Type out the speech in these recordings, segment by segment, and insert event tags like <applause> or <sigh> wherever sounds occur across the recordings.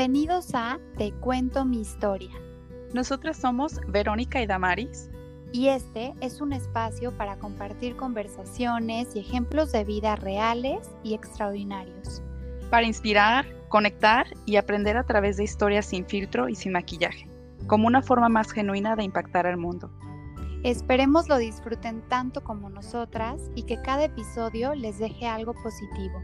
Bienvenidos a Te cuento mi historia. Nosotras somos Verónica y Damaris. Y este es un espacio para compartir conversaciones y ejemplos de vida reales y extraordinarios. Para inspirar, conectar y aprender a través de historias sin filtro y sin maquillaje, como una forma más genuina de impactar al mundo. Esperemos lo disfruten tanto como nosotras y que cada episodio les deje algo positivo.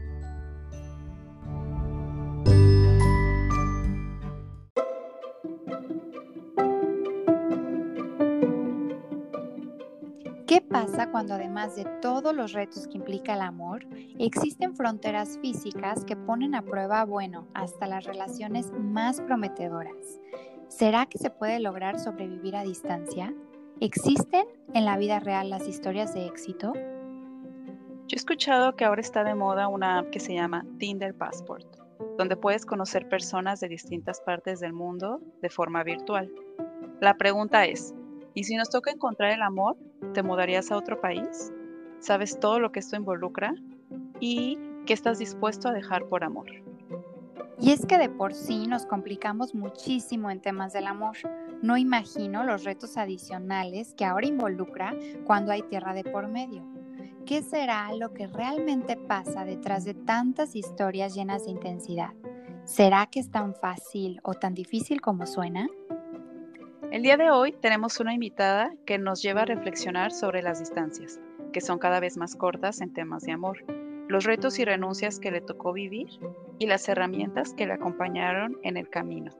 Pasa cuando además de todos los retos que implica el amor, existen fronteras físicas que ponen a prueba, bueno, hasta las relaciones más prometedoras? ¿Será que se puede lograr sobrevivir a distancia? ¿Existen en la vida real las historias de éxito? Yo he escuchado que ahora está de moda una app que se llama Tinder Passport, donde puedes conocer personas de distintas partes del mundo de forma virtual. La pregunta es, ¿y si nos toca encontrar el amor, ¿Te mudarías a otro país? ¿Sabes todo lo que esto involucra? ¿Y qué estás dispuesto a dejar por amor? Y es que de por sí nos complicamos muchísimo en temas del amor. No imagino los retos adicionales que ahora involucra cuando hay tierra de por medio. ¿Qué será lo que realmente pasa detrás de tantas historias llenas de intensidad? ¿Será que es tan fácil o tan difícil como suena? El día de hoy tenemos una invitada que nos lleva a reflexionar sobre las distancias, que son cada vez más cortas en temas de amor, los retos y renuncias que le tocó vivir y las herramientas que le acompañaron en el camino.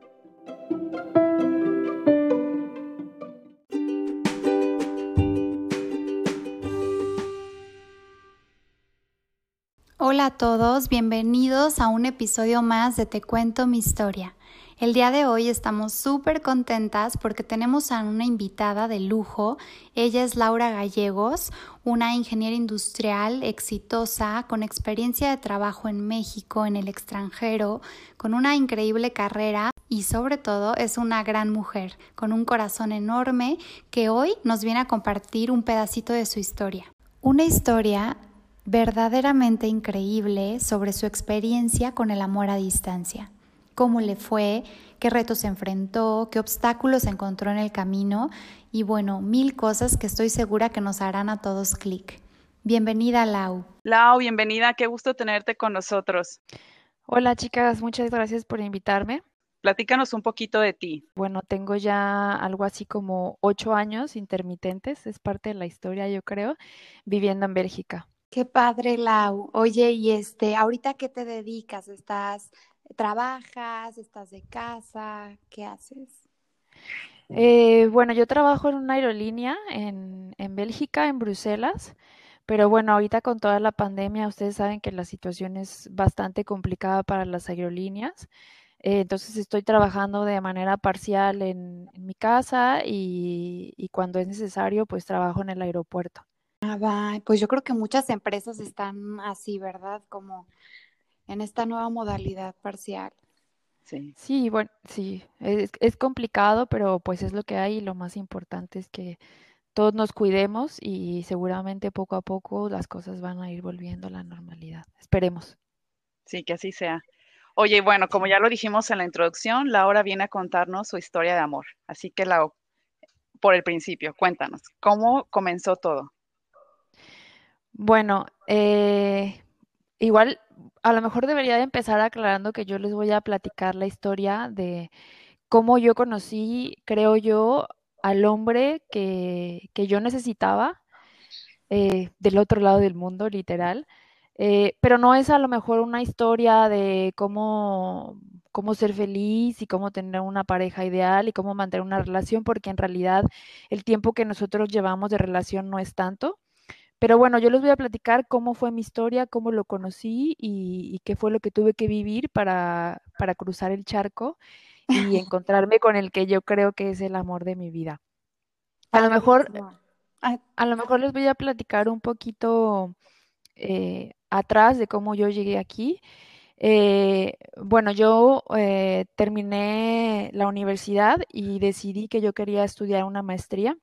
Hola a todos, bienvenidos a un episodio más de Te cuento mi historia. El día de hoy estamos súper contentas porque tenemos a una invitada de lujo. Ella es Laura Gallegos, una ingeniera industrial exitosa con experiencia de trabajo en México, en el extranjero, con una increíble carrera y sobre todo es una gran mujer con un corazón enorme que hoy nos viene a compartir un pedacito de su historia. Una historia verdaderamente increíble sobre su experiencia con el amor a distancia cómo le fue, qué retos se enfrentó, qué obstáculos encontró en el camino y bueno, mil cosas que estoy segura que nos harán a todos clic. Bienvenida, Lau. Lau, bienvenida, qué gusto tenerte con nosotros. Hola chicas, muchas gracias por invitarme. Platícanos un poquito de ti. Bueno, tengo ya algo así como ocho años intermitentes, es parte de la historia, yo creo, viviendo en Bélgica. Qué padre, Lau. Oye, y este, ¿ahorita qué te dedicas? ¿Estás ¿Trabajas? ¿Estás de casa? ¿Qué haces? Eh, bueno, yo trabajo en una aerolínea en, en Bélgica, en Bruselas, pero bueno, ahorita con toda la pandemia, ustedes saben que la situación es bastante complicada para las aerolíneas. Eh, entonces estoy trabajando de manera parcial en, mi casa y, y, cuando es necesario, pues trabajo en el aeropuerto. Ah, va. Pues yo creo que muchas empresas están así, ¿verdad? Como en esta nueva modalidad parcial. Sí, sí bueno, sí, es, es, complicado, pero pues es lo que hay y lo más importante es que todos nos cuidemos y seguramente poco a poco las cosas van a ir volviendo a la normalidad. Esperemos. Sí, que así sea. Oye, bueno, como ya lo dijimos en la introducción, Laura viene a contarnos su historia de amor. Así que, la, por el principio, cuéntanos, ¿cómo comenzó todo? Bueno, eh, igual a lo mejor debería de empezar aclarando que yo les voy a platicar la historia de cómo yo conocí, creo yo, al hombre que, que yo necesitaba eh, del otro lado del mundo, literal. Eh, pero no es a lo mejor una historia de cómo, cómo ser feliz y cómo tener una pareja ideal y cómo mantener una relación, porque en realidad el tiempo que nosotros llevamos de relación no es tanto. Pero bueno, yo les voy a platicar cómo fue mi historia, cómo lo conocí y, qué fue lo que tuve que vivir para, para cruzar el charco y <laughs> encontrarme con el que yo creo que es el amor de mi vida. A lo mejor, a lo mejor les voy a platicar un poquito eh, atrás de cómo yo llegué aquí. Eh, bueno, yo eh, terminé la universidad y decidí que yo quería estudiar una maestría.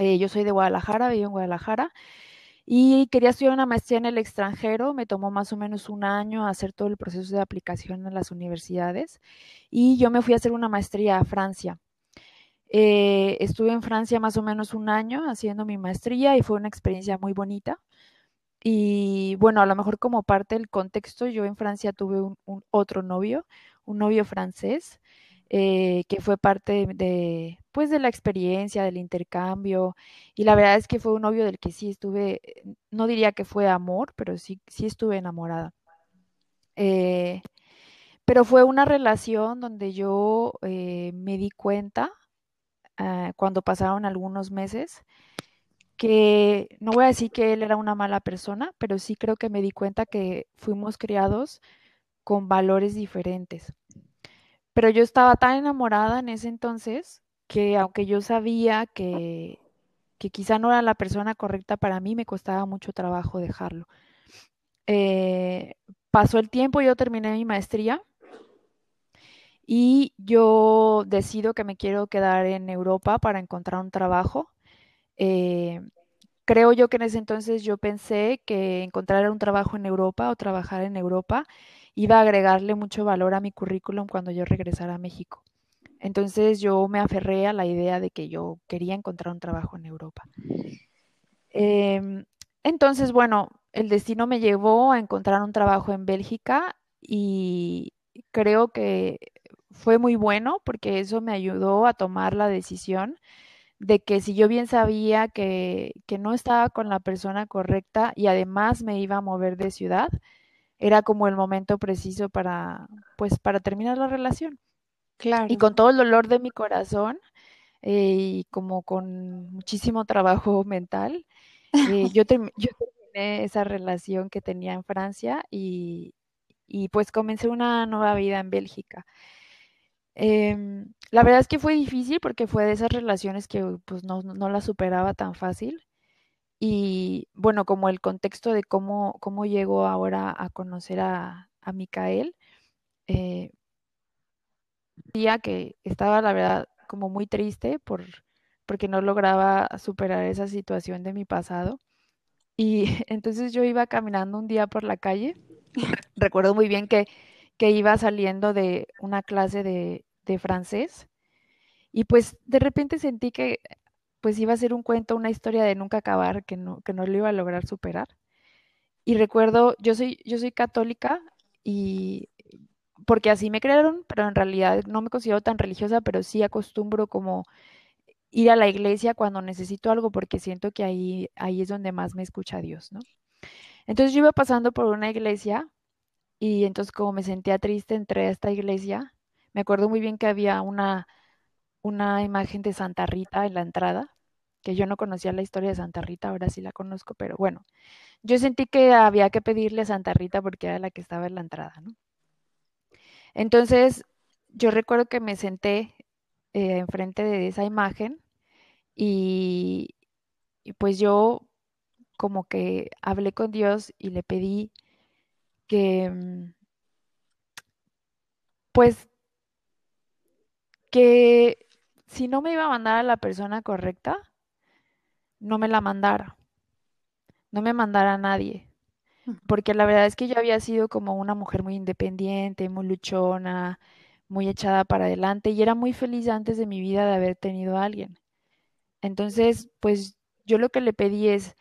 Yo soy de Guadalajara, vivo en Guadalajara y quería estudiar una maestría en el extranjero. Me tomó más o menos un año hacer todo el proceso de aplicación en las universidades y yo me fui a hacer una maestría a Francia. Eh, estuve en Francia más o menos un año haciendo mi maestría y fue una experiencia muy bonita. Y bueno, a lo mejor como parte del contexto, yo en Francia tuve otro novio, un novio francés, eh, que fue parte de, pues, de la experiencia, del intercambio. Y la verdad es que fue un novio del que sí estuve, no diría que fue amor, pero sí, sí estuve enamorada. Eh, pero fue una relación donde yo eh, me di cuenta Ah, cuando pasaron algunos meses, que no voy a decir que él era una mala persona, pero sí creo que me di cuenta que fuimos criados con valores diferentes. Pero yo estaba tan enamorada en ese entonces que aunque yo sabía que, que quizá no era la persona correcta para mí, me costaba mucho trabajo dejarlo. Eh, pasó el tiempo, yo terminé mi maestría y yo decido que me quiero quedar en Europa para encontrar un trabajo. Eh, creo yo que en ese entonces yo pensé que encontrar un trabajo en Europa o trabajar en Europa iba a agregarle mucho valor a mi currículum cuando yo regresara a México. Entonces yo me aferré a la idea de que yo quería encontrar un trabajo en Europa. Em, entonces, bueno, el destino me llevó a encontrar un trabajo en Bélgica y creo que fue muy bueno porque eso me ayudó a tomar la decisión de que si yo bien sabía que, no estaba con la persona correcta y además me iba a mover de ciudad, era como el momento preciso para, pues, para terminar la relación. Claro. Y con todo el dolor de mi corazón eh, y como con muchísimo trabajo <laughs> mental, eh, yo, yo terminé esa relación que tenía en Francia y, y pues comencé una nueva vida en Bélgica. Em, la verdad es que fue difícil porque fue de esas relaciones que pues no, no la superaba tan fácil. Y bueno, como el contexto de cómo, cómo llegó ahora a conocer a, a Micael, eh, día que estaba la verdad como muy triste por, porque no lograba superar esa situación de mi pasado. Y <laughs> entonces yo iba caminando un día por la calle. <laughs> Recuerdo muy bien que, que iba saliendo de una clase de, de francés. Y pues de repente sentí que pues iba a ser un cuento, una historia de nunca acabar, que no, que no lo iba a lograr superar. Y recuerdo, yo soy, yo soy católica y porque así me crearon, pero en realidad no me considero tan religiosa, pero sí acostumbro como ir a la iglesia cuando necesito algo porque siento que ahí, ahí es donde más me escucha Dios, ¿no? Entonces yo iba pasando por una iglesia y entonces como me sentía triste entré a esta iglesia me acuerdo muy bien que había una, una imagen de Santa Rita en la entrada, que yo no conocía la historia de Santa Rita, ahora sí la conozco, pero bueno, yo sentí que había que pedirle a Santa Rita porque era la que estaba en la entrada, ¿no? Entonces, yo recuerdo que me senté eh, enfrente de esa imagen y, y pues yo como que hablé con Dios y le pedí que, mm, pues que si no me iba a mandar a la persona correcta, no me la mandara. No me mandara a nadie. Porque la verdad es que yo había sido como una mujer muy independiente, muy luchona, muy echada para adelante y era muy feliz antes de mi vida de haber tenido a alguien. Entonces, pues yo lo que le pedí es,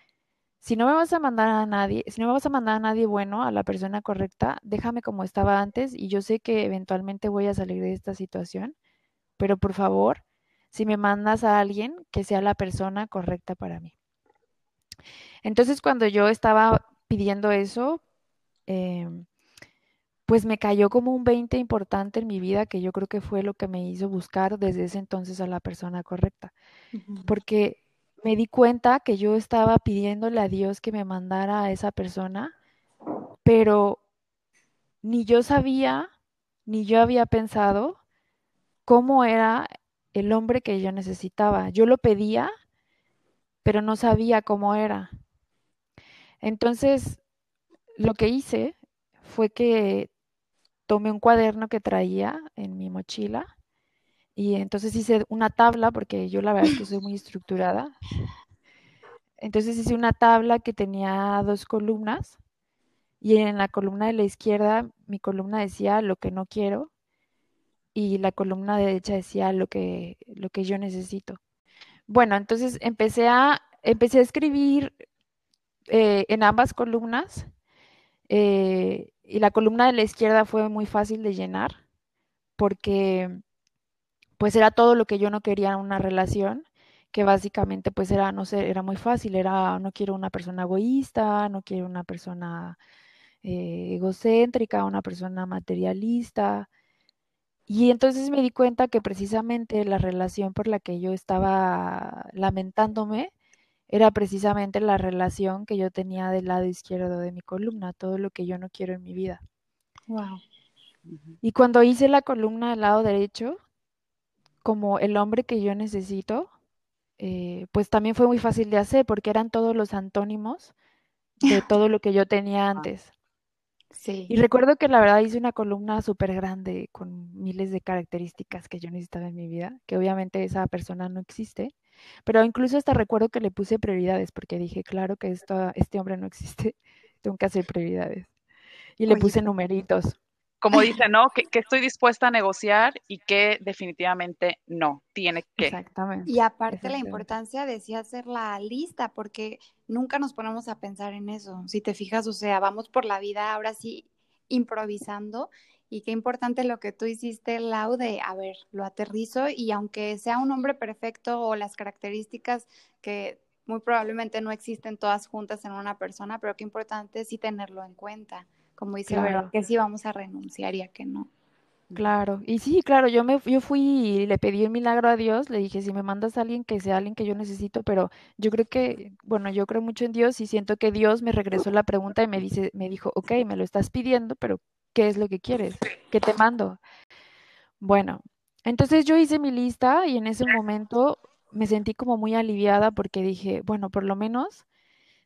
si no me vas a mandar a nadie, si no me vas a mandar a nadie bueno, a la persona correcta, déjame como estaba antes y yo sé que eventualmente voy a salir de esta situación pero por favor, si me mandas a alguien, que sea la persona correcta para mí. Entonces, cuando yo estaba pidiendo eso, em, pues me cayó como un 20 importante en mi vida, que yo creo que fue lo que me hizo buscar desde ese entonces a la persona correcta. Porque me di cuenta que yo estaba pidiéndole a Dios que me mandara a esa persona, pero ni yo sabía, ni yo había pensado cómo era el hombre que yo necesitaba. Yo lo pedía, pero no sabía cómo era. Entonces, lo que hice fue que tomé un cuaderno que traía en mi mochila y entonces hice una tabla, porque yo la verdad es que soy muy estructurada. entonces hice una tabla que tenía dos columnas y en la columna de la izquierda mi columna decía lo que no quiero y la columna derecha decía lo que, lo que yo necesito. Bueno, entonces empecé a, empecé a escribir eh, en ambas columnas eh, y la columna de la izquierda fue muy fácil de llenar porque pues era todo lo que yo no quería en una relación, que básicamente pues era, no sé, era muy fácil, era no quiero una persona egoísta, no quiero una persona eh, egocéntrica, una persona materialista. Y entonces me di cuenta que precisamente la relación por la que yo estaba lamentándome era precisamente la relación que yo tenía del lado izquierdo de mi columna, todo lo que yo no quiero en mi vida. Wow. Y cuando hice la columna del lado derecho, como el hombre que yo necesito, eh, pues también fue muy fácil de hacer porque eran todos los antónimos de <laughs> todo lo que yo tenía antes. Sí. Y recuerdo que la verdad hice una columna súper grande con miles de características que yo necesitaba en mi vida, que obviamente esa persona no existe, pero incluso hasta recuerdo que le puse prioridades porque dije, claro que esto, este hombre no existe, <laughs> tengo que hacer prioridades. Y le puse numeritos como <laughs> dice, ¿no? Que, estoy dispuesta a negociar y que definitivamente no, tiene que. Exactamente. Y aparte la importancia de sí hacer la lista, porque nunca nos ponemos a pensar en eso. Si te fijas, o sea, vamos por la vida ahora sí improvisando y qué importante lo que tú hiciste, Lau, de, a ver, lo aterrizo y aunque sea un hombre perfecto o las características que muy probablemente no existen todas juntas en una persona, pero qué importante sí tenerlo en cuenta como dice claro. que sí vamos a renunciar y a que no. Claro, y sí, claro, yo me yo fui y le pedí un milagro a Dios, le dije, si me mandas a alguien que sea alguien que yo necesito, pero yo creo que, bueno, yo creo mucho en Dios y siento que Dios me regresó la pregunta y me dice, me dijo, ok, me lo estás pidiendo, pero ¿qué es lo que quieres? ¿Qué te mando? Bueno, entonces yo hice mi lista y en ese momento me sentí como muy aliviada porque dije, bueno, por lo menos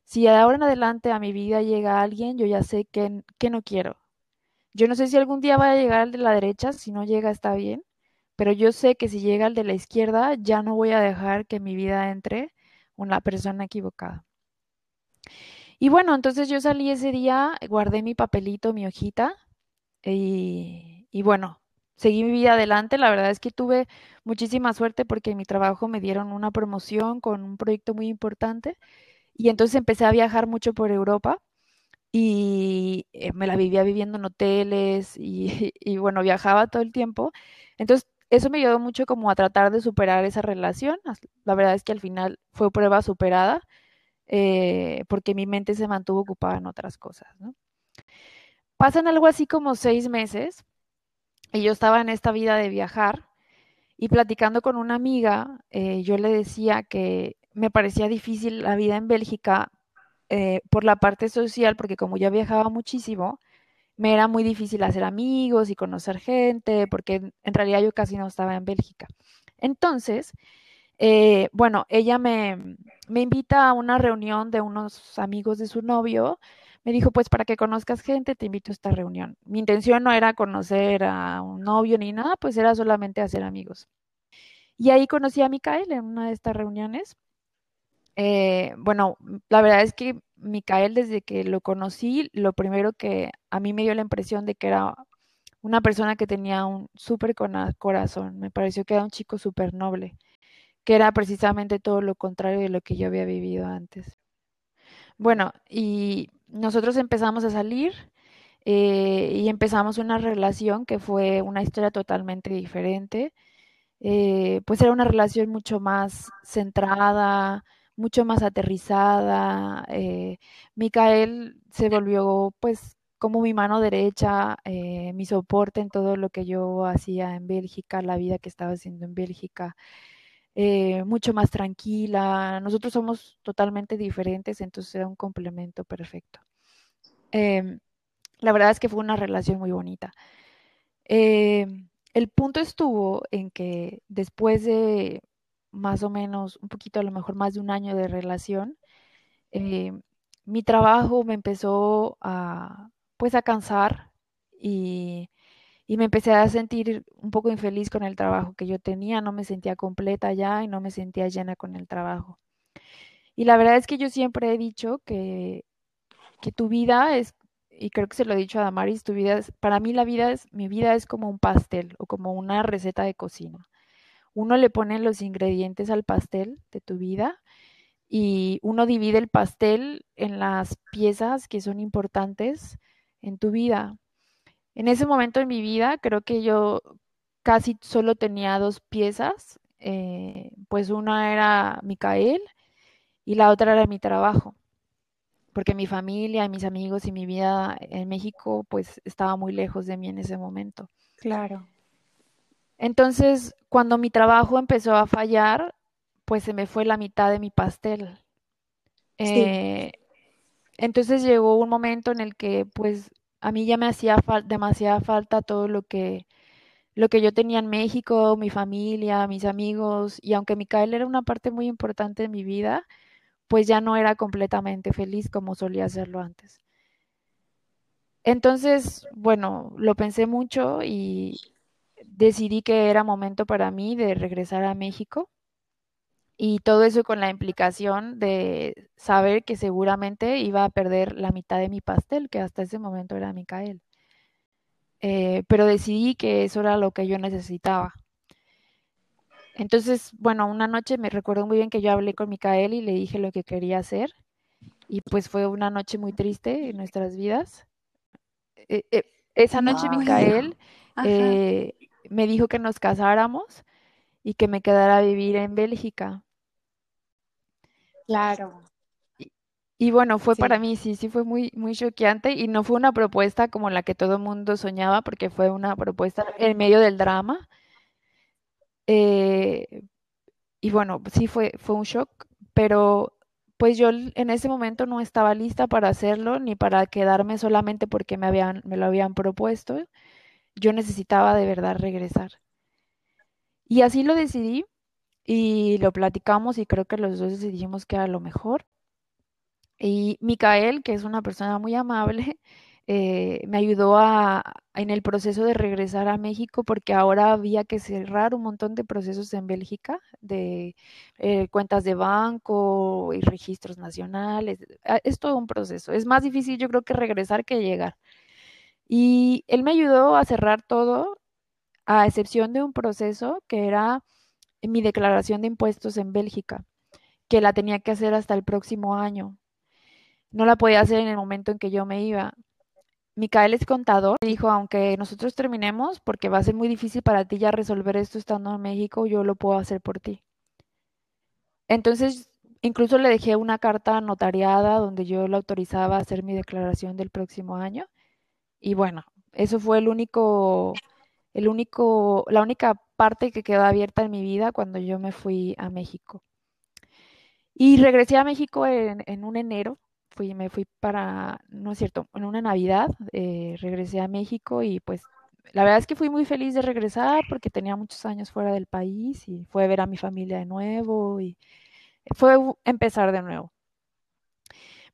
si de ahora en adelante a mi vida llega alguien, yo ya sé que, que no quiero. Yo no sé si algún día va a llegar el de la derecha, si no llega está bien, pero yo sé que si llega el de la izquierda, ya no voy a dejar que mi vida entre una persona equivocada. Y bueno, entonces yo salí ese día, guardé mi papelito, mi hojita, y, y bueno, seguí mi vida adelante. La verdad es que tuve muchísima suerte porque en mi trabajo me dieron una promoción con un proyecto muy importante y entonces empecé a viajar mucho por Europa y eh, me la vivía viviendo en hoteles <laughs> y, bueno, viajaba todo el tiempo. Entonces, eso me ayudó mucho como a tratar de superar esa relación. La verdad es que al final fue prueba superada eh, porque mi mente se mantuvo ocupada en otras cosas. Pasan algo así como seis meses y yo estaba en esta vida de viajar y platicando con una amiga, eh, yo le decía que me parecía difícil la vida en Bélgica eh, por la parte social, porque como ya viajaba muchísimo, me era muy difícil hacer amigos y conocer gente, porque en realidad yo casi no estaba en Bélgica. Entonces, eh, bueno, ella me, me invita a una reunión de unos amigos de su novio. Me dijo, pues para que conozcas gente, te invito a esta reunión. Mi intención no era conocer a un novio ni nada, pues era solamente hacer amigos. Y ahí conocí a Micael en una de estas reuniones. Eh, bueno, la verdad es que Micael, desde que lo conocí, lo primero que a mí me dio la impresión de que era una persona que tenía un súper corazón. Me pareció que era un chico súper noble, que era precisamente todo lo contrario de lo que yo había vivido antes. Bueno, y nosotros empezamos a salir eh, y empezamos una relación que fue una historia totalmente diferente. Eh, pues era una relación mucho más centrada, mucho más aterrizada. Eh, Micael se volvió pues como mi mano derecha, eh, mi soporte en todo lo que yo hacía en Bélgica, la vida que estaba haciendo en Bélgica. Eh, mucho más tranquila. Nosotros somos totalmente diferentes, entonces era un complemento perfecto. Em, la verdad es que fue una relación muy bonita. Em, el punto estuvo en que después de más o menos, un poquito a lo mejor más de un año de relación, eh, mi trabajo me empezó a, pues a cansar y, y, me empecé a sentir un poco infeliz con el trabajo que yo tenía, no me sentía completa ya y no me sentía llena con el trabajo. Y la verdad es que yo siempre he dicho que, que tu vida es, y creo que se lo he dicho a Damaris, tu vida es, para mí la vida es, mi vida es como un pastel o como una receta de cocina. Uno le pone los ingredientes al pastel de tu vida y uno divide el pastel en las piezas que son importantes en tu vida. En ese momento de mi vida, creo que yo casi solo tenía dos piezas, eh, pues una era Micael y la otra era mi trabajo, porque mi familia, mis amigos y mi vida en México, pues estaba muy lejos de mí en ese momento. Claro. Entonces, cuando mi trabajo empezó a fallar, pues se me fue la mitad de mi pastel. Eh, entonces llegó un momento en el que pues a mí ya me hacía demasiada falta todo lo que, lo que yo tenía en México, mi familia, mis amigos, y aunque Micael era una parte muy importante de mi vida, pues ya no era completamente feliz como solía hacerlo antes. Entonces, bueno, lo pensé mucho y decidí que era momento para mí de regresar a México. Y todo eso con la implicación de saber que seguramente iba a perder la mitad de mi pastel, que hasta ese momento era Micael. Eh, pero decidí que eso era lo que yo necesitaba. Entonces, bueno, una noche me recuerdo muy bien que yo hablé con Micael y le dije lo que quería hacer. Y pues fue una noche muy triste en nuestras vidas. Eh, eh, esa noche Micael me dijo que nos casáramos y que me quedara a vivir en Bélgica. Claro. Y, bueno, fue para mí, sí, sí fue muy, muy choqueante y no fue una propuesta como la que todo el mundo soñaba, porque fue una propuesta en medio del drama. Eh, y bueno, sí fue, fue un shock, pero pues yo en ese momento no estaba lista para hacerlo, ni para quedarme solamente porque me habían, me lo habían propuesto. Yo necesitaba de verdad regresar. Y así lo decidí y lo platicamos y creo que los dos decidimos que era lo mejor. Y Micael, que es una persona muy amable, <laughs> eh, me ayudó a, en el proceso de regresar a México porque ahora había que cerrar un montón de procesos en Bélgica, de eh, cuentas de banco y registros nacionales. Ah, es todo un proceso. Es más difícil yo creo que regresar que llegar. Y él me ayudó a cerrar todo a excepción de un proceso que era mi declaración de impuestos en Bélgica, que la tenía que hacer hasta el próximo año. No la podía hacer en el momento en que yo me iba. Micael es contador, me dijo, aunque nosotros terminemos, porque va a ser muy difícil para ti ya resolver esto estando en México, yo lo puedo hacer por ti. Entonces, incluso le dejé una carta notariada donde yo lo autorizaba a hacer mi declaración del próximo año. Y bueno, eso fue el único el único, la única parte que quedó abierta en mi vida cuando yo me fui a México. Y regresé a México en, un enero, fui, me fui para, no es cierto, en una Navidad, eh, regresé a México y pues la verdad es que fui muy feliz de regresar porque tenía muchos años fuera del país y fue a ver a mi familia de nuevo y fue empezar de nuevo.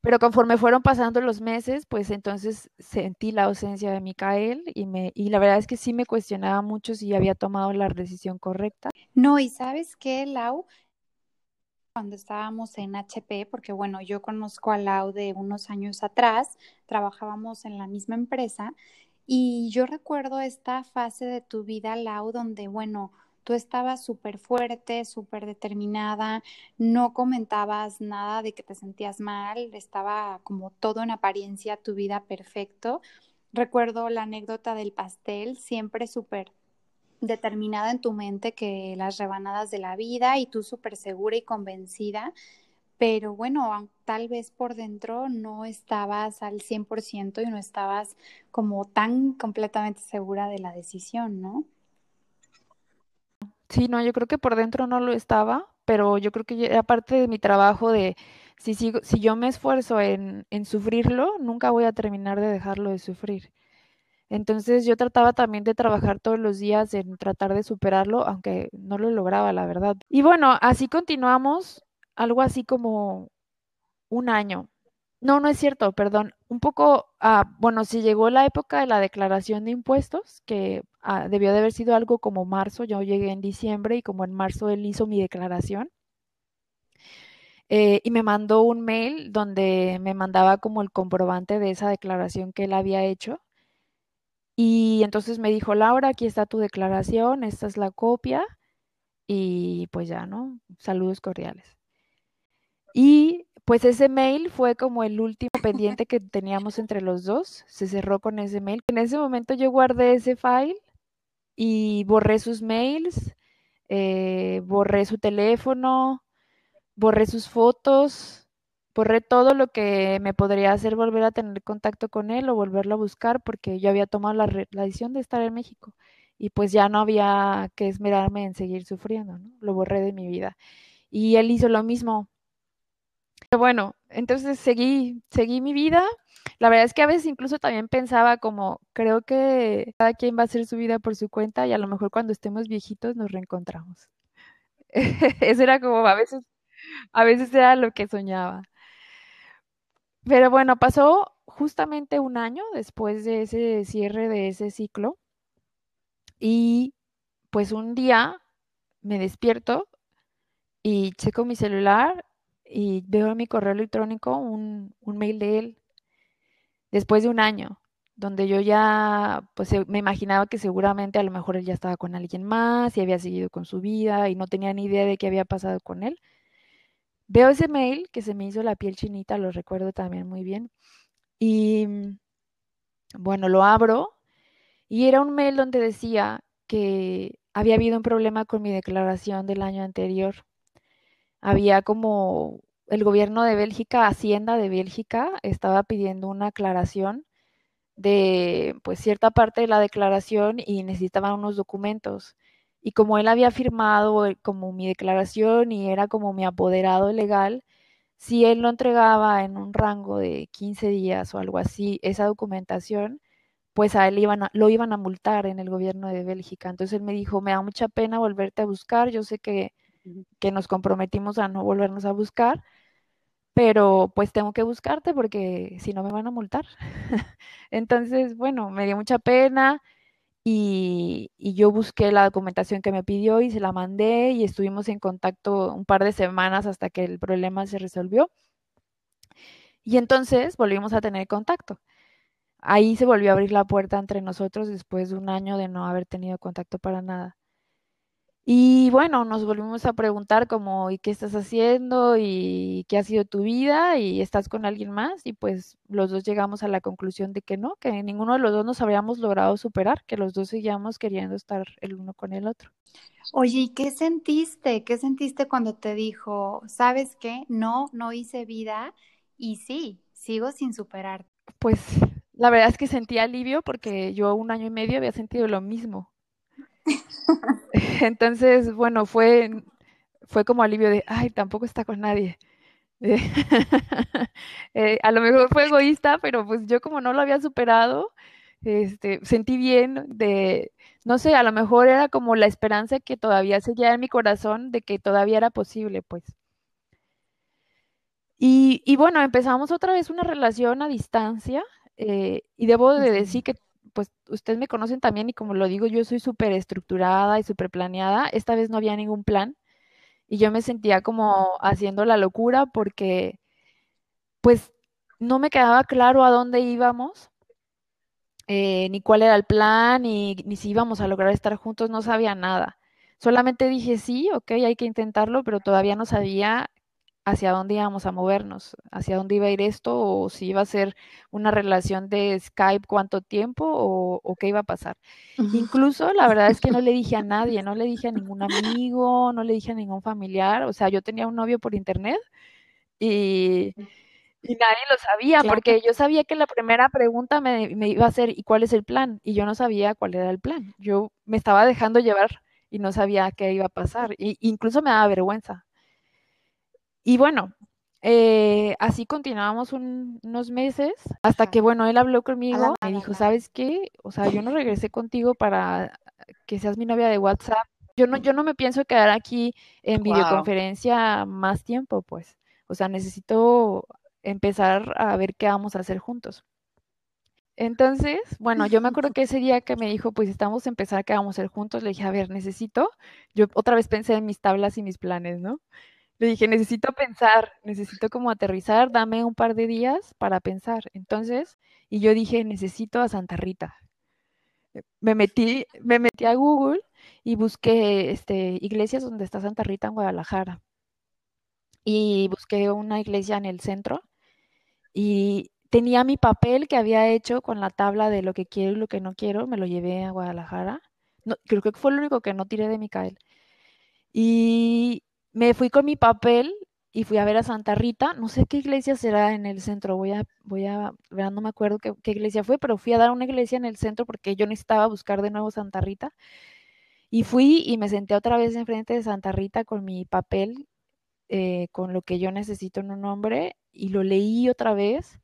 Pero conforme fueron pasando los meses, pues entonces sentí la ausencia de Micael y, me, y la verdad es que sí me cuestionaba mucho si había tomado la decisión correcta. No, y sabes qué, Lau, cuando estábamos en HP, porque bueno, yo conozco a Lau de unos años atrás, trabajábamos en la misma empresa y yo recuerdo esta fase de tu vida, Lau, donde bueno, tú estabas súper fuerte, súper determinada, no comentabas nada de que te sentías mal, estaba como todo en apariencia tu vida perfecto. Recuerdo la anécdota del pastel, siempre súper determinada en tu mente que las rebanadas de la vida y tú súper segura y convencida, pero bueno, tal vez por dentro no estabas al 100% y no estabas como tan completamente segura de la decisión, ¿no? Sí, no, yo creo que por dentro no lo estaba, pero yo creo que era parte de mi trabajo de si, sigo, si yo me esfuerzo en, en sufrirlo, nunca voy a terminar de dejarlo de sufrir. Entonces yo trataba también de trabajar todos los días en tratar de superarlo, aunque no lo lograba, la verdad. Y bueno, así continuamos, algo así como un año. No, no es cierto, perdón. Un poco, ah, bueno, si llegó la época de la declaración de impuestos, que ah, debió de haber sido algo como marzo, yo llegué en diciembre y como en marzo él hizo mi declaración. eh, y me mandó un mail donde me mandaba como el comprobante de esa declaración que él había hecho. Y entonces me dijo, Laura, aquí está tu declaración, esta es la copia. Y pues ya, ¿no? Saludos cordiales. Y pues ese mail fue como el último pendiente que teníamos entre los dos. Se cerró con ese mail. En ese momento yo guardé ese file y borré sus mails, eh, borré su teléfono, borré sus fotos, borré todo lo que me podría hacer volver a tener contacto con él o volverlo a buscar porque yo había tomado la, decisión de estar en México y pues ya no había que esmerarme en seguir sufriendo. Lo borré de mi vida. Y él hizo lo mismo. Pero bueno, entonces seguí, seguí mi vida. La verdad es que a veces incluso también pensaba como, creo que cada quien va a hacer su vida por su cuenta y a lo mejor cuando estemos viejitos nos reencontramos. <laughs> Eso era como a veces a veces era lo que soñaba. Pero bueno, pasó justamente un año después de ese cierre de ese ciclo y pues un día me despierto y checo mi celular y veo en mi correo electrónico un, un mail de él después de un año donde yo ya, pues me imaginaba que seguramente a lo mejor él ya estaba con alguien más y había seguido con su vida y no tenía ni idea de qué había pasado con él. Veo ese mail que se me hizo la piel chinita, lo recuerdo también muy bien. Y mm, bueno, lo abro y era un mail donde decía que había habido un problema con mi declaración del año anterior. Había como el gobierno de Bélgica, Hacienda de Bélgica, estaba pidiendo una aclaración de pues cierta parte de la declaración y necesitaban unos documentos y como él había firmado eh, como mi declaración y era como mi apoderado legal, si él no entregaba en un rango de 15 días o algo así esa documentación, pues a él iban lo iban a multar en el gobierno de Bélgica. Entonces él me dijo, me da mucha pena volverte a buscar, yo sé que, que nos comprometimos a no volvernos a buscar, pero pues tengo que buscarte porque si no me van a multar. <laughs> Entonces, bueno, me dio mucha pena y, yo busqué la documentación que me pidió y se la mandé y estuvimos en contacto un par de semanas hasta que el problema se resolvió. Y entonces volvimos a tener contacto. Ahí se volvió a abrir la puerta entre nosotros después de un año de no haber tenido contacto para nada. Y bueno, nos volvimos a preguntar como, ¿y qué estás haciendo? ¿Y qué ha sido tu vida? ¿Y estás con alguien más? Y pues los dos llegamos a la conclusión de que no, que ninguno de los dos nos habríamos logrado superar, que los dos seguíamos queriendo estar el uno con el otro. Oye, ¿y qué sentiste? ¿Qué sentiste cuando te dijo, sabes qué? No, no hice vida y sí, sigo sin superar. Pues la verdad es que sentí alivio porque yo un año y medio había sentido lo mismo. <laughs> Entonces, bueno, fue, fue como alivio de, ay, tampoco está con nadie. <laughs> Eh, a lo mejor fue egoísta, pero pues yo como no lo había superado, este, sentí bien de, no sé, a lo mejor era como la esperanza que todavía seguía en mi corazón de que todavía era posible, pues. Y, y bueno, empezamos otra vez una relación a distancia eh, y debo de decir que pues ustedes me conocen también y como lo digo, yo soy súper estructurada y súper planeada. Esta vez no había ningún plan y yo me sentía como haciendo la locura porque pues no me quedaba claro a dónde íbamos, eh, ni cuál era el plan, ni, ni si íbamos a lograr estar juntos, no sabía nada. Solamente dije sí, ok, hay que intentarlo, pero todavía no sabía hacia dónde íbamos a movernos, hacia dónde iba a ir esto, o si iba a ser una relación de Skype cuánto tiempo, o, qué iba a pasar. Incluso la verdad es que no le dije a <laughs> nadie, no le dije a ningún amigo, no le dije a ningún familiar, o sea, yo tenía un novio por internet y, nadie lo sabía, porque yo sabía que la primera pregunta me, me iba a ser, ¿y cuál es el plan? Y yo no sabía cuál era el plan. Yo me estaba dejando llevar y no sabía qué iba a pasar. Y incluso me daba vergüenza. Y bueno, eh, así continuábamos unos meses hasta que, bueno, él habló conmigo y me dijo, ¿sabes qué? O sea, yo no regresé contigo para que seas mi novia de WhatsApp. Yo no, yo no me pienso quedar aquí en videoconferencia más tiempo, pues. O sea, necesito empezar a ver qué vamos a hacer juntos. Entonces, bueno, yo me <laughs> acuerdo que ese día que me dijo, pues estamos a empezar, qué vamos a hacer juntos, le dije, a ver, necesito, yo otra vez pensé en mis tablas y mis planes, ¿no? Le dije, necesito pensar, necesito como aterrizar, dame un par de días para pensar. Entonces, y yo dije, necesito a Santa Rita. Me metí, me metí a Google y busqué este, iglesias donde está Santa Rita en Guadalajara. Y busqué una iglesia en el centro y tenía mi papel que había hecho con la tabla de lo que quiero y lo que no quiero, me lo llevé a Guadalajara. Creo que fue lo único que no tiré de Micael. Y me fui con mi papel y fui a ver a Santa Rita. No sé qué iglesia será en el centro. Voy a, voy a, no me acuerdo qué, iglesia fue, pero fui a dar una iglesia en el centro porque yo necesitaba buscar de nuevo Santa Rita. Y fui y me senté otra vez enfrente de Santa Rita con mi papel, eh, con lo que yo necesito en un hombre, y lo leí otra vez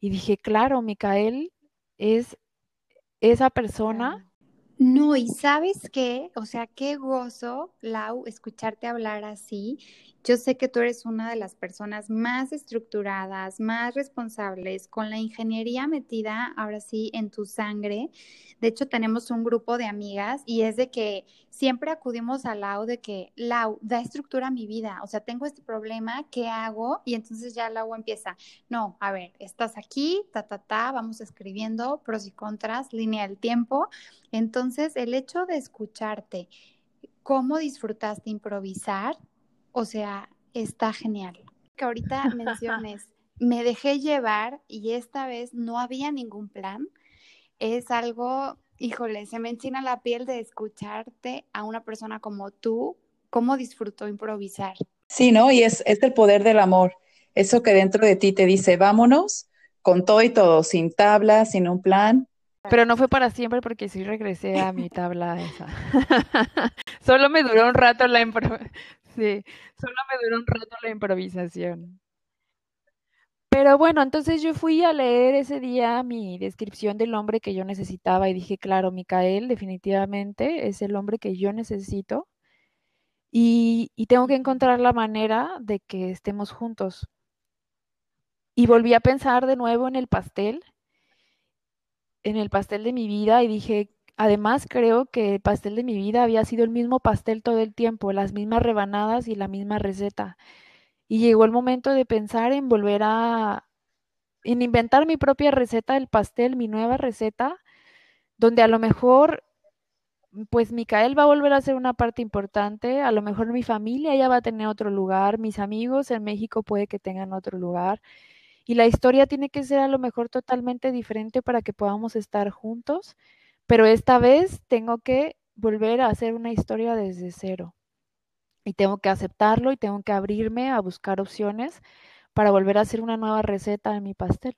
y dije, claro, Micael es esa persona. No, y sabes qué, o sea, qué gozo, Lau, escucharte hablar así yo sé que tú eres una de las personas más estructuradas, más responsables, con la ingeniería metida ahora sí en tu sangre. De hecho, tenemos un grupo de amigas y es de que siempre acudimos a Lau de que, Lau, da estructura a mi vida. O sea, tengo este problema, ¿qué hago? Y entonces ya Lau empieza, no, a ver, estás aquí, ta, ta, ta, vamos escribiendo pros y contras, línea del tiempo. Entonces, el hecho de escucharte, cómo disfrutaste improvisar, o sea, está genial. Que ahorita <laughs> menciones, me dejé llevar y esta vez no había ningún plan. Es algo, híjole, se me enchina la piel de escucharte a una persona como tú, cómo disfrutó improvisar. Sí, ¿no? Y es, es el poder del amor. Eso que dentro de ti te dice, vámonos con todo y todo, sin tabla, sin un plan. Pero no fue para siempre porque sí regresé a mi tabla esa. <laughs> Solo me duró un rato la Sí, solo me duró un rato la improvisación. Pero bueno, entonces yo fui a leer ese día mi descripción del hombre que yo necesitaba y dije, claro, Micael definitivamente es el hombre que yo necesito y, y tengo que encontrar la manera de que estemos juntos. Y volví a pensar de nuevo en el pastel, en el pastel de mi vida y dije, Además, creo que el pastel de mi vida había sido el mismo pastel todo el tiempo, las mismas rebanadas y la misma receta. Y llegó el momento de pensar en volver a, en inventar mi propia receta del pastel, mi nueva receta, donde a lo mejor, pues Micael va a volver a ser una parte importante, a lo mejor mi familia ya va a tener otro lugar, mis amigos en México puede que tengan otro lugar. Y la historia tiene que ser a lo mejor totalmente diferente para que podamos estar juntos pero esta vez tengo que volver a hacer una historia desde cero. Y tengo que aceptarlo y tengo que abrirme a buscar opciones para volver a hacer una nueva receta de mi pastel.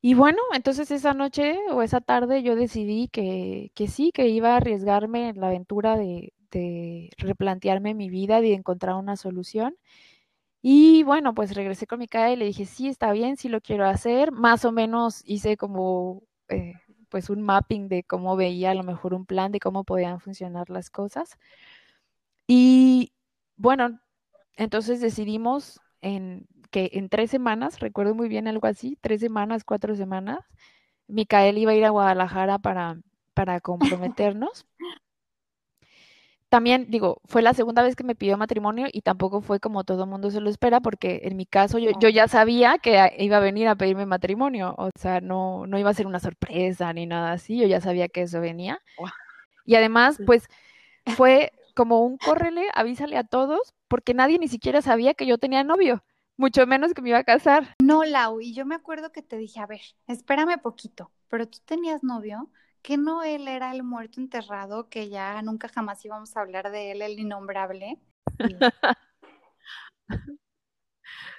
Y bueno, entonces esa noche o esa tarde yo decidí que, que sí, que iba a arriesgarme en la aventura de, de replantearme mi vida y de encontrar una solución. Y bueno, pues regresé con mi cara y le dije, sí, está bien, sí lo quiero hacer. Más o menos hice como eh, pues un mapping de cómo veía a lo mejor un plan de cómo podían funcionar las cosas. Y bueno, entonces decidimos en que en tres semanas, recuerdo muy bien algo así, tres semanas, cuatro semanas, Micael iba a ir a Guadalajara para, para <laughs> comprometernos también digo, fue la segunda vez que me pidió matrimonio y tampoco fue como todo mundo se lo espera, porque en mi caso yo, yo, ya sabía que iba a venir a pedirme matrimonio, o sea, no, no iba a ser una sorpresa ni nada así, yo ya sabía que eso venía. Y además, pues fue como un córrele, avísale a todos, porque nadie ni siquiera sabía que yo tenía novio, mucho menos que me iba a casar. No, Lau, y yo me acuerdo que te dije, a ver, espérame poquito, pero tú tenías novio que no él era el muerto enterrado, que ya nunca jamás íbamos a hablar de él, el innombrable.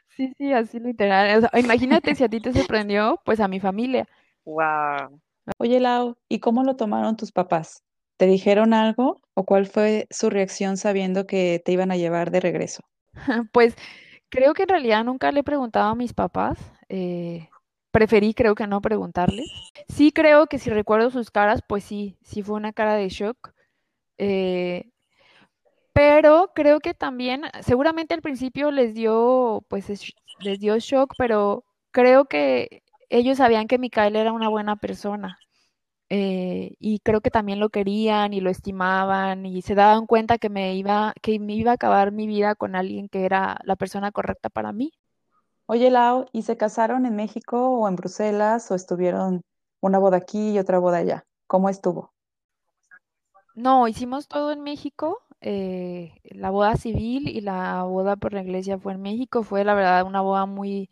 Sí, sí, así literal. imagínate si a ti te <laughs> sorprendió, pues a mi familia. Wow. Oye, Lau, ¿y cómo lo tomaron tus papás? ¿Te dijeron algo o cuál fue su reacción sabiendo que te iban a llevar de regreso? <laughs> Pues creo que en realidad nunca le preguntaba a mis papás. Eh, preferí creo que no preguntarles. Sí creo que si recuerdo sus caras, pues sí, sí fue una cara de shock. Eh, pero creo que también, seguramente al principio les dio, pues les dio shock, pero creo que ellos sabían que Mikael era una buena persona. eh, y creo que también lo querían y lo estimaban y se daban cuenta que me iba, que me iba a acabar mi vida con alguien que era la persona correcta para mí. Oye, Lau, ¿y se casaron en México o en Bruselas o estuvieron una boda aquí y otra boda allá? ¿Cómo estuvo? No, hicimos todo en México. eh, la boda civil y la boda por la iglesia fue en México. Fue la verdad una boda muy,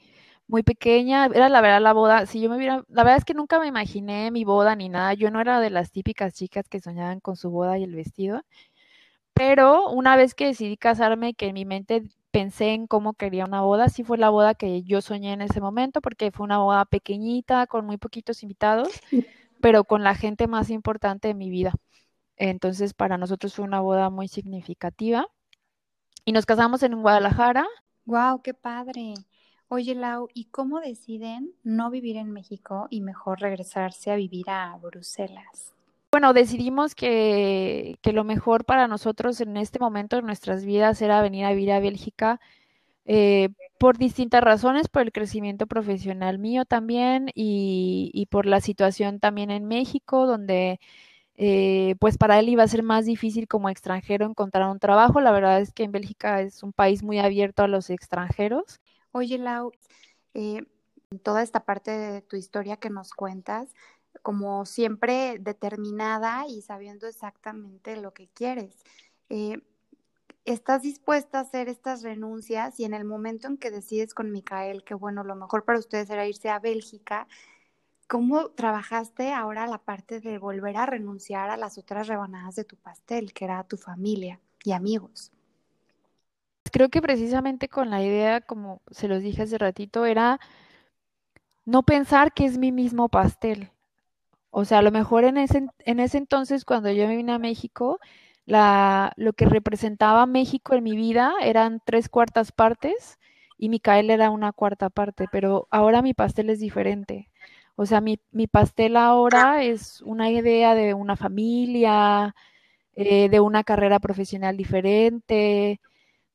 muy pequeña. Era la verdad la boda. Si yo me hubiera, la verdad es que nunca me imaginé mi boda ni nada. Yo no era de las típicas chicas que soñaban con su boda y el vestido. Pero una vez que decidí casarme, que en mi mente pensé en cómo quería una boda, sí fue la boda que yo soñé en ese momento, porque fue una boda pequeñita, con muy poquitos invitados, pero con la gente más importante de mi vida. Entonces, para nosotros fue una boda muy significativa. Y nos casamos en Guadalajara. ¡Wow! ¡Qué padre! Oye, Lau, ¿y cómo deciden no vivir en México y mejor regresarse a vivir a Bruselas? Bueno, decidimos que, que lo mejor para nosotros en este momento de nuestras vidas era venir a vivir a Bélgica eh, por distintas razones, por el crecimiento profesional mío también y, y por la situación también en México, donde eh, pues para él iba a ser más difícil como extranjero encontrar un trabajo. La verdad es que en Bélgica es un país muy abierto a los extranjeros. Oye, Lau, eh, toda esta parte de tu historia que nos cuentas, como siempre determinada y sabiendo exactamente lo que quieres. Eh, ¿Estás dispuesta a hacer estas renuncias y en el momento en que decides con Micael que, bueno, lo mejor para ustedes era irse a Bélgica, ¿cómo trabajaste ahora la parte de volver a renunciar a las otras rebanadas de tu pastel, que era tu familia y amigos? Creo que precisamente con la idea, como se los dije hace ratito, era no pensar que es mi mismo pastel. O sea, a lo mejor en ese, en ese entonces, cuando yo me vine a México, la, lo que representaba México en mi vida eran tres cuartas partes y Micael era una cuarta parte, pero ahora mi pastel es diferente. O sea, mi, mi pastel ahora es una idea de una familia, eh, de una carrera profesional diferente,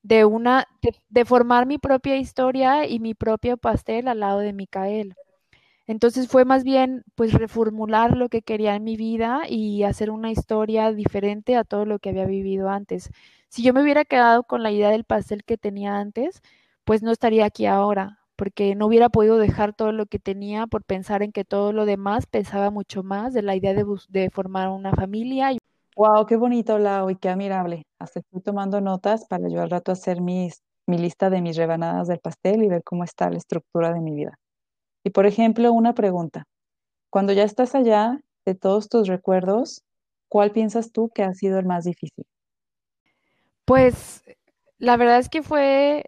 de una, de, de formar mi propia historia y mi propio pastel al lado de Micael. Entonces fue más bien pues reformular lo que quería en mi vida y hacer una historia diferente a todo lo que había vivido antes. Si yo me hubiera quedado con la idea del pastel que tenía antes, pues no estaría aquí ahora, porque no hubiera podido dejar todo lo que tenía por pensar en que todo lo demás pesaba mucho más de la idea de, de formar una familia. Wow, qué bonito, Lau, y qué admirable. Hasta estoy tomando notas para yo al rato hacer mis, mi lista de mis rebanadas del pastel y ver cómo está la estructura de mi vida. Y por ejemplo, una pregunta. Cuando ya estás allá, de todos tus recuerdos, ¿cuál piensas tú que ha sido el más difícil? Pues la verdad es que fue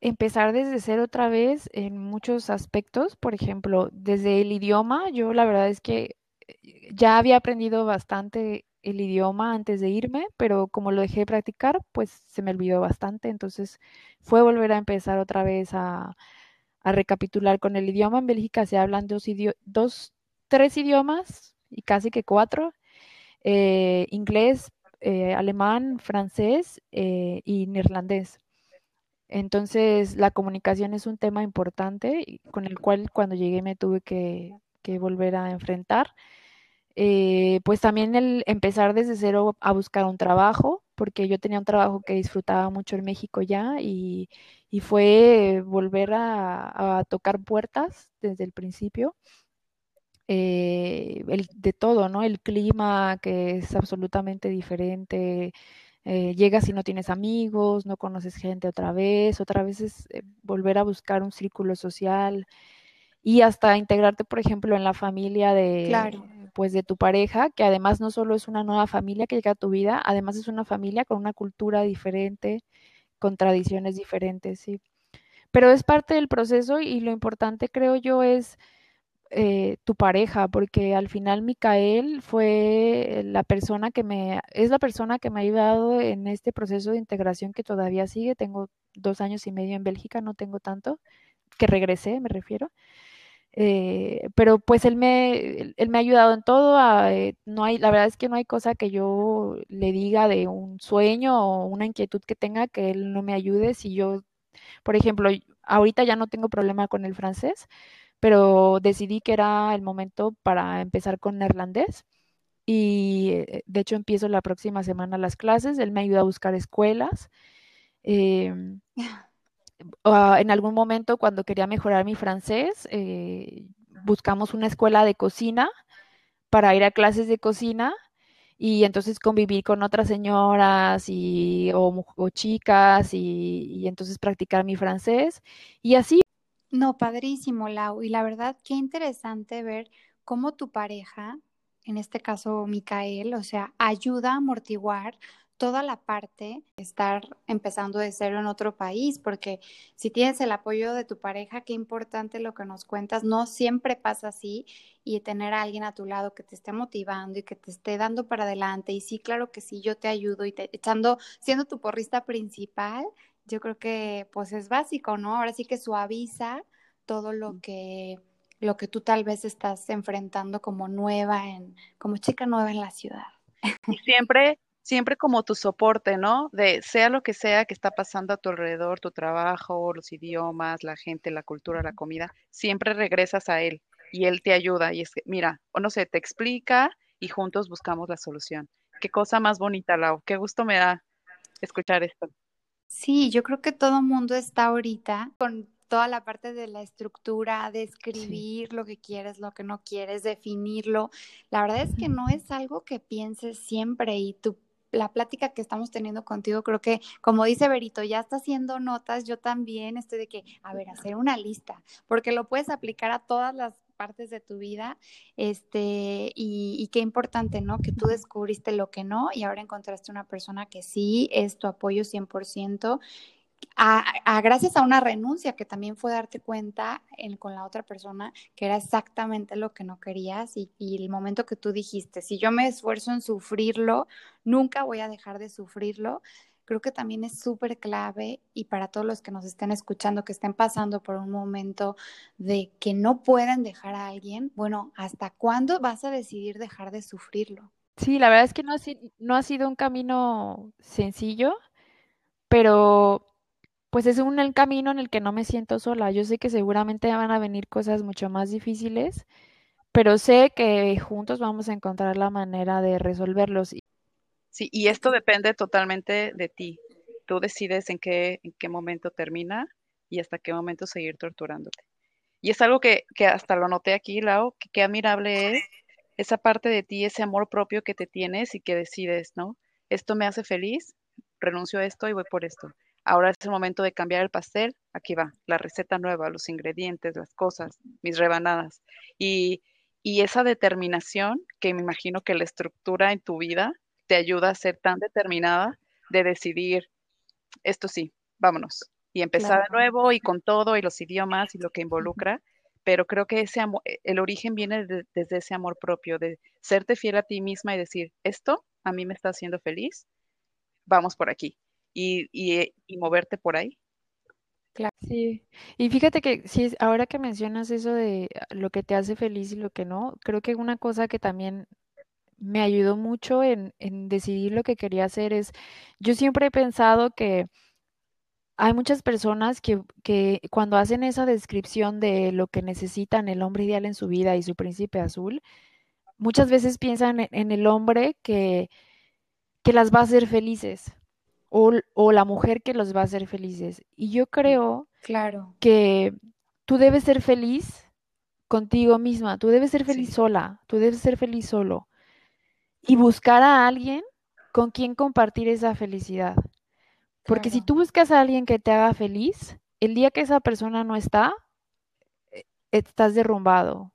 empezar desde cero otra vez en muchos aspectos. Por ejemplo, desde el idioma, yo la verdad es que ya había aprendido bastante el idioma antes de irme, pero como lo dejé de practicar, pues se me olvidó bastante. Entonces fue volver a empezar otra vez a a recapitular con el idioma. En Bélgica se hablan dos, dos tres idiomas y casi que cuatro, eh, inglés, eh, alemán, francés eh, y neerlandés. Entonces, la comunicación es un tema importante con el cual cuando llegué me tuve que, que volver a enfrentar. Pues también el empezar desde cero a buscar un trabajo, porque yo tenía un trabajo que disfrutaba mucho en México ya y, y fue volver a, tocar puertas desde el principio. Eh, el, de todo, ¿no? El clima que es absolutamente diferente. Eh, llegas y no tienes amigos, no conoces gente otra vez, otra vez es eh, volver a buscar un círculo social y hasta integrarte, por ejemplo, en la familia de, Claro. Pues, de tu pareja, que además no solo es una nueva familia que llega a tu vida, además es una familia con una cultura diferente, con tradiciones diferentes, sí. Pero es parte del proceso y lo importante, creo yo, es eh, tu pareja, porque al final Micael fue la persona que me, es la persona que me ha ayudado en este proceso de integración que todavía sigue. Tengo dos años y medio en Bélgica, no tengo tanto, que regresé, me refiero. Eh, pero pues él me, él me ha ayudado en todo. A, eh, no hay, la verdad es que no hay cosa que yo le diga de un sueño o una inquietud que tenga que él no me ayude. Si yo, por ejemplo, ahorita ya no tengo problema con el francés, pero decidí que era el momento para empezar con neerlandés y eh, de hecho empiezo la próxima semana las clases, él me ayuda a buscar escuelas. Em, <laughs> ah, en algún momento cuando quería mejorar mi francés, eh, buscamos una escuela de cocina para ir a clases de cocina y entonces convivir con otras señoras y, o, chicas y, y, entonces practicar mi francés y así. No, padrísimo, Lau. Y la verdad, qué interesante ver cómo tu pareja, en este caso Micael, o sea, ayuda a amortiguar toda la parte estar empezando de cero en otro país, porque si tienes el apoyo de tu pareja, qué importante lo que nos cuentas, no siempre pasa así y tener a alguien a tu lado que te esté motivando y que te esté dando para adelante y sí, claro que sí, yo te ayudo y te echando siendo tu porrista principal, yo creo que pues es básico, ¿no? Ahora sí que suaviza todo lo que lo que tú tal vez estás enfrentando como nueva en como chica nueva en la ciudad. Y siempre siempre como tu soporte, ¿no? De sea lo que sea que está pasando a tu alrededor, tu trabajo, los idiomas, la gente, la cultura, la comida, siempre regresas a él y él te ayuda y es que, mira, o no sé, te explica y juntos buscamos la solución. Qué cosa más bonita, Lau. Qué gusto me da escuchar esto. Sí, yo creo que todo mundo está ahorita con toda la parte de la estructura, de escribir lo que quieres, lo que no quieres, definirlo. La verdad es que no es algo que pienses siempre y tú la plática que estamos teniendo contigo, creo que, como dice Berito, ya está haciendo notas, yo también estoy de que, a ver, hacer una lista, porque lo puedes aplicar a todas las partes de tu vida, este, y, qué importante, ¿no? Que tú descubriste lo que no y ahora encontraste una persona que sí es tu apoyo 100%. A, gracias a una renuncia que también fue darte cuenta con la otra persona que era exactamente lo que no querías y, y, el momento que tú dijiste, si yo me esfuerzo en sufrirlo, nunca voy a dejar de sufrirlo, creo que también es súper clave y para todos los que nos estén escuchando, que estén pasando por un momento de que no pueden dejar a alguien, bueno, ¿hasta cuándo vas a decidir dejar de sufrirlo? Sí, la verdad es que no ha, no ha sido un camino sencillo, pero pues es un camino en el que no me siento sola. Yo sé que seguramente van a venir cosas mucho más difíciles, pero sé que juntos vamos a encontrar la manera de resolverlos. Sí, y esto depende totalmente de ti. Tú decides en qué, en qué momento termina y hasta qué momento seguir torturándote. Y es algo que, que hasta lo noté aquí, Lau, que qué admirable es esa parte de ti, ese amor propio que te tienes y que decides, ¿no? Esto me hace feliz, renuncio a esto y voy por esto. Ahora es el momento de cambiar el pastel, aquí va, la receta nueva, los ingredientes, las cosas, mis rebanadas. Y, y esa determinación que me imagino que la estructura en tu vida te ayuda a ser tan determinada de decidir, esto sí, vámonos, y empezar de nuevo y con todo y los idiomas y lo que involucra, pero creo que ese amor, e, el origen viene desde ese amor propio, de serte fiel a ti misma y decir, esto a mí me está haciendo feliz, vamos por aquí, y, y, y moverte por ahí. Claro. Sí, y fíjate que sí, ahora que mencionas eso de lo que te hace feliz y lo que no, creo que una cosa que también me ayudó mucho en, en decidir lo que quería hacer es, yo siempre he pensado que hay muchas personas que, que cuando hacen esa descripción de lo que necesitan el hombre ideal en su vida y su príncipe azul, muchas veces piensan en, el hombre que, que las va a hacer felices o, o, la mujer que los va a hacer felices. Y yo creo claro. que tú debes ser feliz contigo misma, tú debes ser feliz sola, tú debes ser feliz solo y buscar a alguien con quien compartir esa felicidad. Porque si tú buscas a alguien que te haga feliz, el día que esa persona no está, eh, estás derrumbado.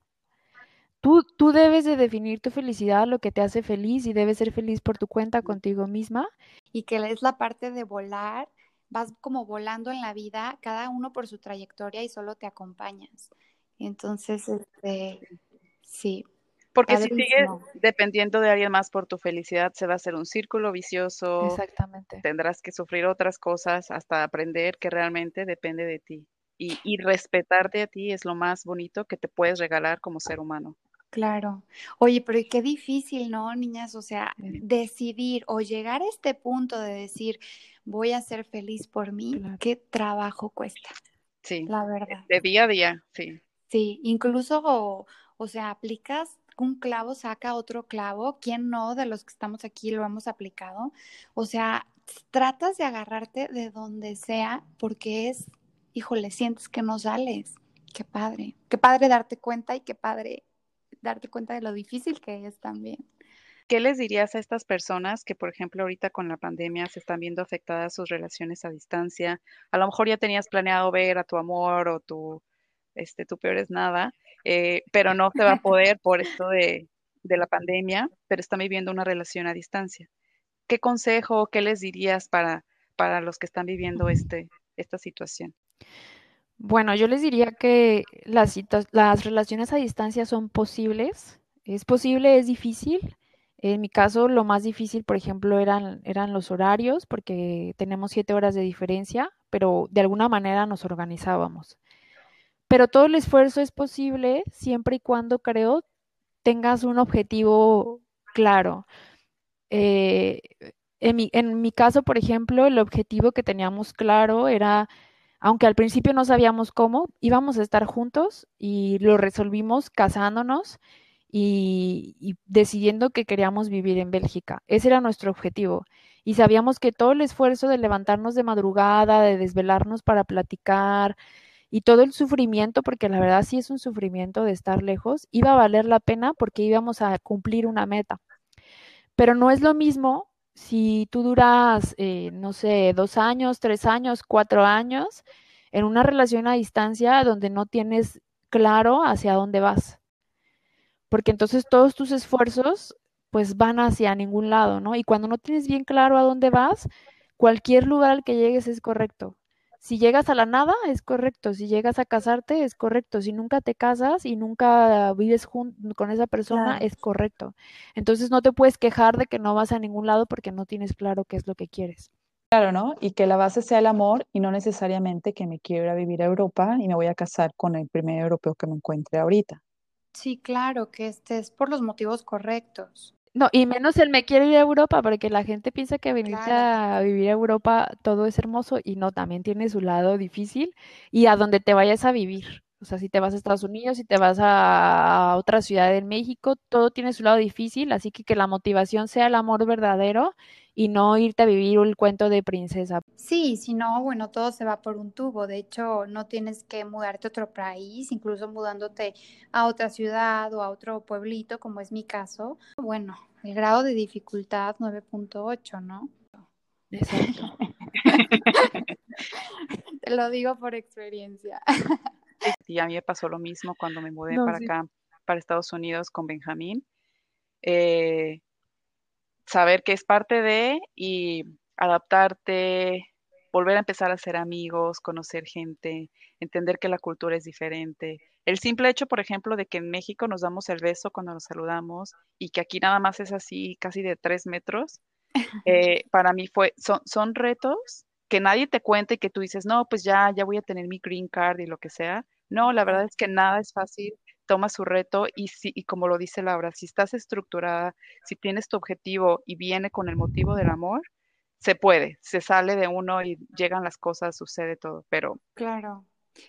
Tú, tú debes de definir tu felicidad, lo que te hace feliz y debes ser feliz por tu cuenta contigo misma. Y que es la parte de volar, vas como volando en la vida, cada uno por su trayectoria y solo te acompañas. Entonces, este, sí, porque si sigues dependiendo de alguien más por tu felicidad, se va a hacer un círculo vicioso. Exactamente. Tendrás que sufrir otras cosas hasta aprender que realmente depende de ti. Y, y respetarte a ti es lo más bonito que te puedes regalar como ser humano. Claro. Oye, pero qué difícil, ¿no, niñas? O sea, decidir o llegar a este punto de decir, voy a ser feliz por mí, qué trabajo cuesta. Sí. La verdad. De día a día, sí. Sí, incluso, o, o sea, aplicas un clavo, saca otro clavo. ¿Quién no de los que estamos aquí lo hemos aplicado? O sea, tratas de agarrarte de donde sea porque es, híjole, sientes que no sales. Qué padre, qué padre darte cuenta y qué padre darte cuenta de lo difícil que es también. ¿Qué les dirías a estas personas que, por ejemplo, ahorita con la pandemia se están viendo afectadas sus relaciones a distancia? A lo mejor ya tenías planeado ver a tu amor o tu, este, tu peor es nada, eh, pero no se va a poder por esto de, de la pandemia, pero están viviendo una relación a distancia. ¿Qué consejo, qué les dirías para, para los que están viviendo este, esta situación? Bueno, yo les diría que las, las relaciones a distancia son posibles. Es posible, es difícil. En mi caso, lo más difícil, por ejemplo, eran, los horarios, porque tenemos siete horas de diferencia, pero de alguna manera nos organizábamos. Pero todo el esfuerzo es posible siempre y cuando, creo, tengas un objetivo claro. Eh, en mi caso, por ejemplo, el objetivo que teníamos claro era aunque al principio no sabíamos cómo, íbamos a estar juntos y lo resolvimos casándonos y, decidiendo que queríamos vivir en Bélgica. Ese era nuestro objetivo. Y sabíamos que todo el esfuerzo de levantarnos de madrugada, de desvelarnos para platicar y todo el sufrimiento, porque la verdad sí es un sufrimiento de estar lejos, iba a valer la pena porque íbamos a cumplir una meta. Pero no es lo mismo si tú duras, eh, no sé, dos años, tres años, cuatro años, en una relación a distancia donde no tienes claro hacia dónde vas. Porque entonces todos tus esfuerzos pues van hacia ningún lado, ¿no? Y cuando no tienes bien claro a dónde vas, cualquier lugar al que llegues es correcto. Si llegas a la nada, es correcto. Si llegas a casarte, es correcto. Si nunca te casas y nunca vives con esa persona, es correcto. Entonces no te puedes quejar de que no vas a ningún lado porque no tienes claro qué es lo que quieres. Claro, ¿no? Y que la base sea el amor y no necesariamente que me quiera vivir a Europa y me voy a casar con el primer europeo que me encuentre ahorita. Sí, claro, que estés por los motivos correctos. No, y menos el me quiere ir a Europa, porque la gente piensa que venirse a vivir a Europa todo es hermoso y no, también tiene su lado difícil y a donde te vayas a vivir. O sea, si te vas a Estados Unidos, si te vas a, otra ciudad de México, todo tiene su lado difícil, así que que la motivación sea el amor verdadero y no irte a vivir el cuento de princesa. Sí, si no, bueno, todo se va por un tubo. De hecho, no tienes que mudarte a otro país, incluso mudándote a otra ciudad o a otro pueblito, como es mi caso. Bueno, el grado de dificultad 9.8, ¿no? Exacto. <laughs> Te lo digo por experiencia. <laughs> Y a mí me pasó lo mismo cuando me mudé para acá, para Estados Unidos con Benjamín. Eh, saber que es parte de y adaptarte, volver a empezar a ser amigos, conocer gente, entender que la cultura es diferente. El simple hecho, por ejemplo, de que en México nos damos el beso cuando nos saludamos y que aquí nada más es así, casi de tres metros, <laughs> eh, para mí fue, son, son retos que nadie te cuenta y que tú dices, no, pues ya, ya voy a tener mi green card y lo que sea. No, la verdad es que nada es fácil toma su reto y, si, y como lo dice Laura, si estás estructurada, si tienes tu objetivo y viene con el motivo del amor, se puede, se sale de uno y llegan las cosas, sucede todo, pero... Claro.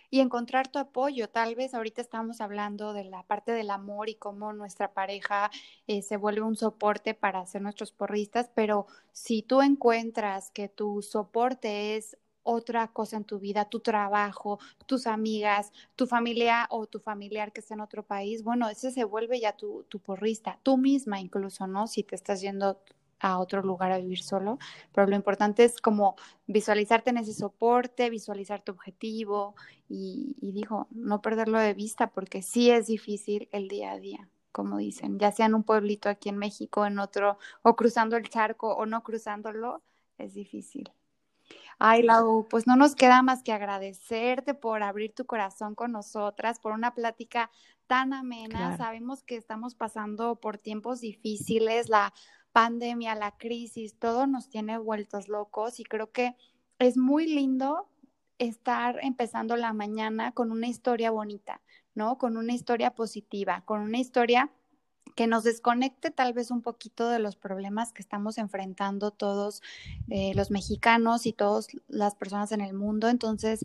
Y encontrar tu apoyo. Tal vez ahorita estamos hablando de la parte del amor y cómo nuestra pareja eh, se vuelve un soporte para ser nuestros porristas, pero si tú encuentras que tu soporte es otra cosa en tu vida, tu trabajo, tus amigas, tu familia o tu familiar que está en otro país, bueno, ese se vuelve ya tu, tu porrista, tú misma incluso, ¿no? Si te estás yendo a otro lugar a vivir solo, pero lo importante es como visualizarte en ese soporte, visualizar tu objetivo y, y digo, no perderlo de vista porque sí es difícil el día a día como dicen, ya sea en un pueblito aquí en México, en otro, o cruzando el charco o no cruzándolo, es difícil. Ay, Lau, pues no nos queda más que agradecerte por abrir tu corazón con nosotras, por una plática tan amena. Sabemos que estamos pasando por tiempos difíciles, la pandemia, la crisis, todo nos tiene vueltos locos y creo que es muy lindo estar empezando la mañana con una historia bonita, ¿no? Con una historia positiva, con una historia que nos desconecte tal vez un poquito de los problemas que estamos enfrentando todos eh, los mexicanos y todas las personas en el mundo. Entonces,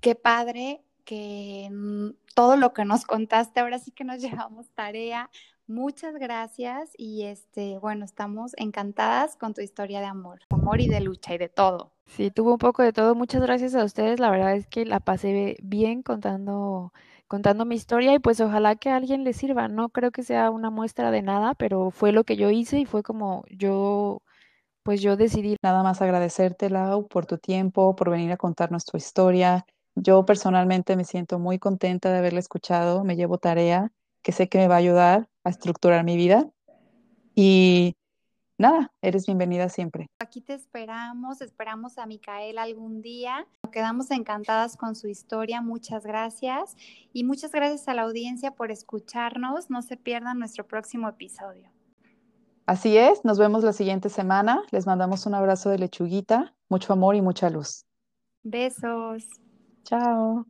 qué padre que mm, todo lo que nos contaste, ahora sí que nos <laughs> llevamos tarea. Muchas gracias y este, bueno, estamos encantadas con tu historia de amor, amor y de lucha y de todo. Sí, tuvo un poco de todo. Muchas gracias a ustedes. La verdad es que la pasé bien contando contando mi historia y pues ojalá que a alguien le sirva. No creo que sea una muestra de nada, pero fue lo que yo hice y fue como yo pues yo decidí. Nada más agradecerte, Lau, por tu tiempo, por venir a contarnos tu historia. Yo personalmente me siento muy contenta de haberla escuchado, me llevo tarea que sé que me va a ayudar a estructurar mi vida. Y nada, eres bienvenida siempre. Aquí te esperamos, esperamos a Micaela algún día. Quedamos encantadas con su historia, muchas gracias. Y muchas gracias a la audiencia por escucharnos. No se pierdan nuestro próximo episodio. Así es, nos vemos la siguiente semana. Les mandamos un abrazo de lechuguita, mucho amor y mucha luz. Besos. Chao.